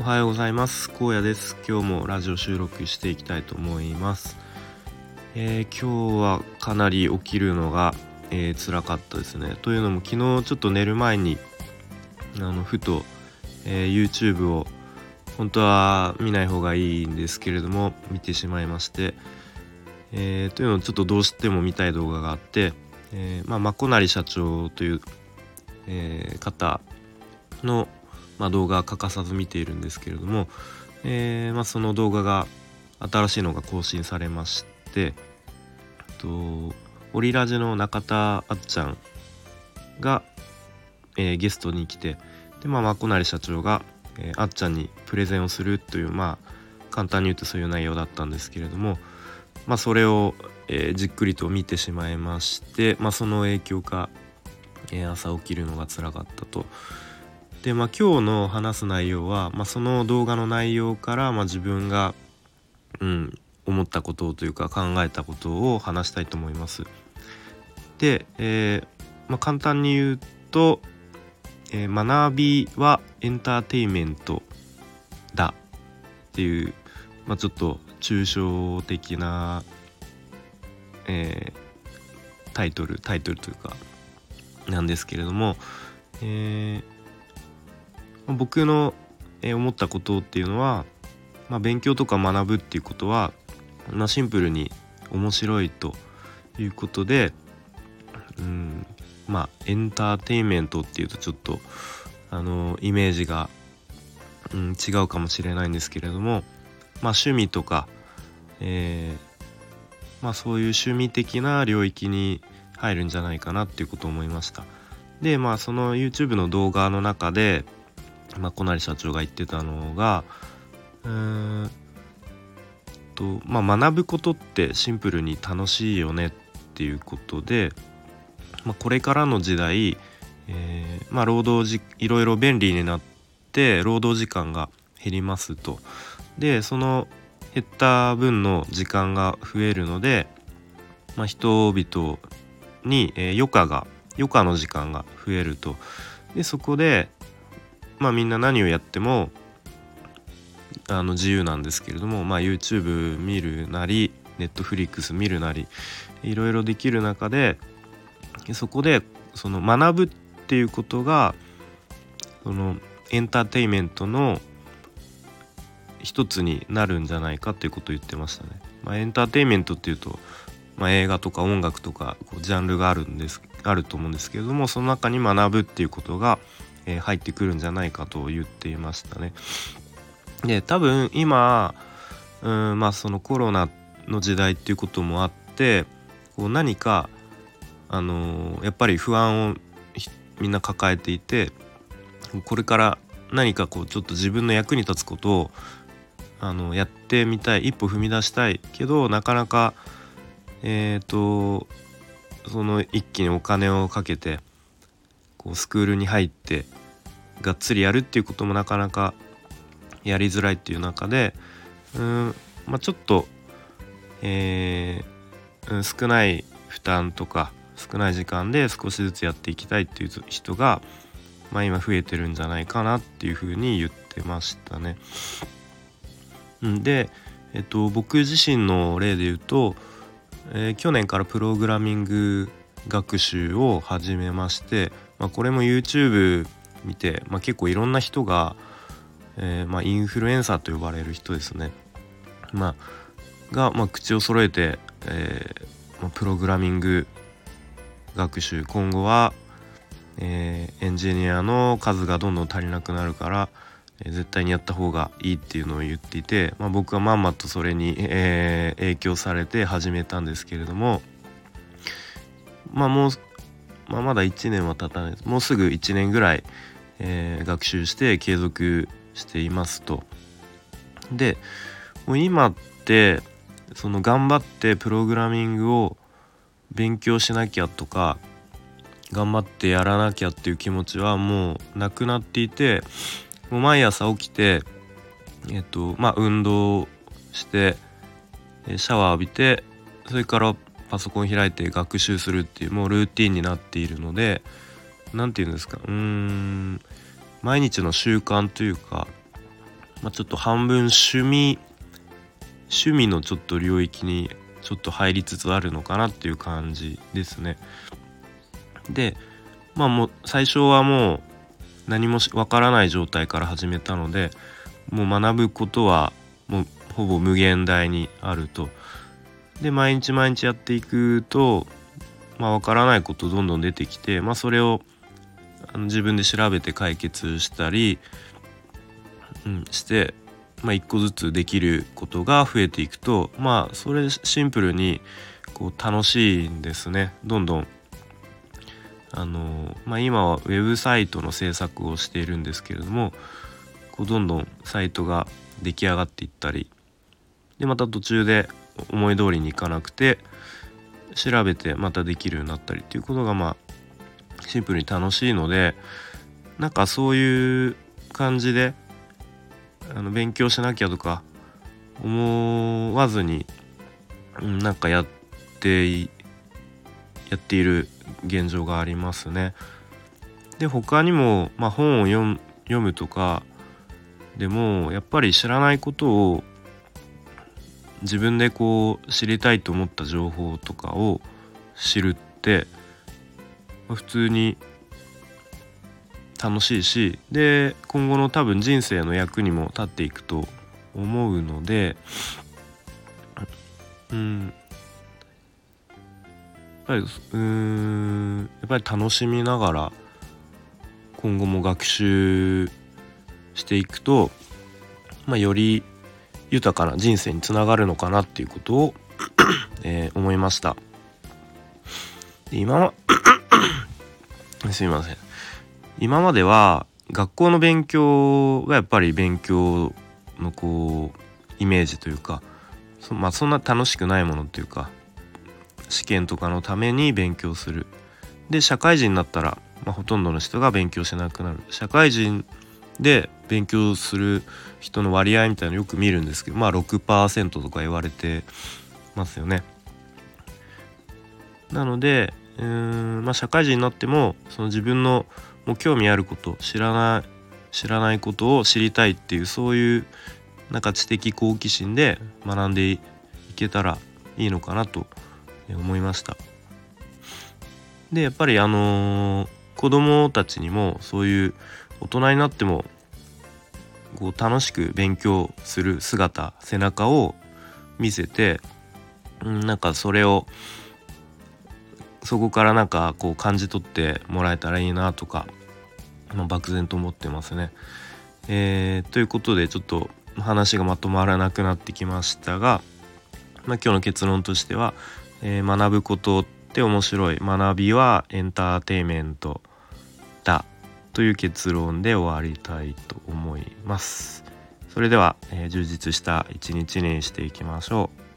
おはようございます。荒野です。今日もラジオ収録していきたいと思います、えー、今日はかなり起きるのが、えー、辛かったですね。というのも昨日ちょっと寝る前にあのふと、えー、YouTube を本当は見ない方がいいんですけれども見てしまいまして、えー、というのをちょっとどうしても見たい動画があって、えー、まあ、まこなり社長という、えー、方の、まあ、動画欠かさず見ているんですけれども、えまあ、その動画が新しいのが更新されましてとオリラジの中田あっちゃんが、えゲストに来てで、まあ、まこなり社長がえー、あっちゃんにプレゼンをするというまあ簡単に言うとそういう内容だったんですけれども、まあ、それを、えー、じっくりと見てしまいまして、まあ、その影響か、えー、朝起きるのが辛かったと。でまあ今日の話す内容は、まあ、その動画の内容から、まあ、自分が、うん、思ったことというか考えたことを話したいと思います。で、えーまあ、簡単に言うと、えー、学びはエンターテインメントだっていう、まあ、ちょっと抽象的な、えー、タイトルタイトルというかなんですけれども、えー、僕の、え思ったことっていうのは、まあ、勉強とか学ぶっていうことは、まあ、シンプルに面白いということで、うん、まあエンターテインメントっていうとちょっとあのイメージが、うん、違うかもしれないんですけれどもまあ趣味とか、えー、まあそういう趣味的な領域に入るんじゃないかなっていうことを思いました。でまあその YouTube の動画の中で、まあ、小成社長が言ってたのがうーんとまあ学ぶことってシンプルに楽しいよねっていうことでまあ、これからの時代、えー、まあ、労働時いろいろ便利になって労働時間が減りますと。でその減った分の時間が増えるので、まあ、人々に、えー、余暇が余暇の時間が増えると。でそこで、まあ、みんな何をやってもあの自由なんですけれども、まあ、YouTube 見るなり Netflix 見るなりいろいろできる中でそこでその学ぶっていうことがそのエンターテインメントの一つになるんじゃないかっていうことを言ってましたね。まあ、エンターテインメントっていうと、まあ、映画とか音楽とかこうジャンルがあるんですあると思うんですけれどもその中に学ぶっていうことが、え、入ってくるんじゃないかと言っていましたね。で多分今うんまあそのコロナの時代っていうこともあってこう何かあのー、やっぱり不安をみんな抱えていてこれから何かこうちょっと自分の役に立つことをあのやってみたい一歩踏み出したいけどなかなかえっ、ー、とその一気にお金をかけてこうスクールに入ってがっつりやるっていうこともなかなかやりづらいっていう中でうん、まあ、ちょっと、えー、少ない負担とか少ない時間で少しずつやっていきたいっていう人が、まあ、今増えてるんじゃないかなっていうふうに言ってましたね。で、えっと、僕自身の例で言うと、えー、去年からプログラミング学習を始めまして、まあ、これも YouTube 見て、まあ、結構いろんな人が、えー、まあ、インフルエンサーと呼ばれる人ですね、まあ、が、まあ、口を揃えて、えーまあ、プログラミング学習。今後は、えー、エンジニアの数がどんどん足りなくなるから、えー、絶対にやった方がいいっていうのを言っていて、まあ、僕はまんまとそれに、えー、影響されて始めたんですけれどもまあもう、まあ、まだ1年は経たないですもうすぐ1年ぐらい、えー、学習して継続していますと。でもう今ってその頑張ってプログラミングを勉強しなきゃとか頑張ってやらなきゃっていう気持ちはもうなくなっていてもう毎朝起きてえっとまあ運動してシャワー浴びてそれからパソコン開いて学習するっていうもうルーティンになっているので何て言うんですかうーん毎日の習慣というかまあ、ちょっと半分趣味趣味のちょっと領域にちょっと入りつつあるのかなっていう感じですね。でまあもう最初はもう何もわからない状態から始めたのでもう学ぶことはもうほぼ無限大にあると。で毎日毎日やっていくとまあ、分からないことどんどん出てきて、まあ、それをあの自分で調べて解決したり、うん、して、まあ、一個ずつできることが増えていくとまあそれシンプルにこう楽しいんですねどんどん。あのまあ、今はウェブサイトの制作をしているんですけれどもこうどんどんサイトが出来上がっていったりでまた途中で思い通りにいかなくて調べてまたできるようになったりっていうことがまあシンプルに楽しいのでなんかそういう感じであの勉強しなきゃとか思わずに、うん、なんかやってやっている現状がありますね。で他にも、まあ、本を読むとかでもやっぱり知らないことを自分でこう知りたいと思った情報とかを知るって普通に楽しいしで今後の多分人生の役にも立っていくと思うのでうん。やっぱりうんやっぱり楽しみながら今後も学習していくと、まあ、より豊かな人生につながるのかなっていうことを えー、思いました。今は すいません。今までは学校の勉強がやっぱり勉強のこうイメージというかそ,、まあ、そんな楽しくないものというか試験とかのために勉強する。で社会人になったら、まあ、ほとんどの人が勉強しなくなる。社会人で勉強する人の割合みたいなのよく見るんですけどまあ6%とか言われてますよね。なのでうん、まあ、社会人になってもその自分のもう興味あること知らない知らないことを知りたいっていうそういうなんか知的好奇心で学んでいけたらいいのかなと思いました。でやっぱりあのー、子供たちにもそういう大人になってもこう楽しく勉強する姿背中を見せて、うん、なんかそれをそこからなんかこう感じ取ってもらえたらいいなとか、まあ、漠然と思ってますね。えー、ということでちょっと話がまとまらなくなってきましたが、まあ、今日の結論としては、えー、学ぶことって面白い学びはエンターテイメントだという結論で終わりたいと思います。それでは、えー、充実した一日にしていきましょう。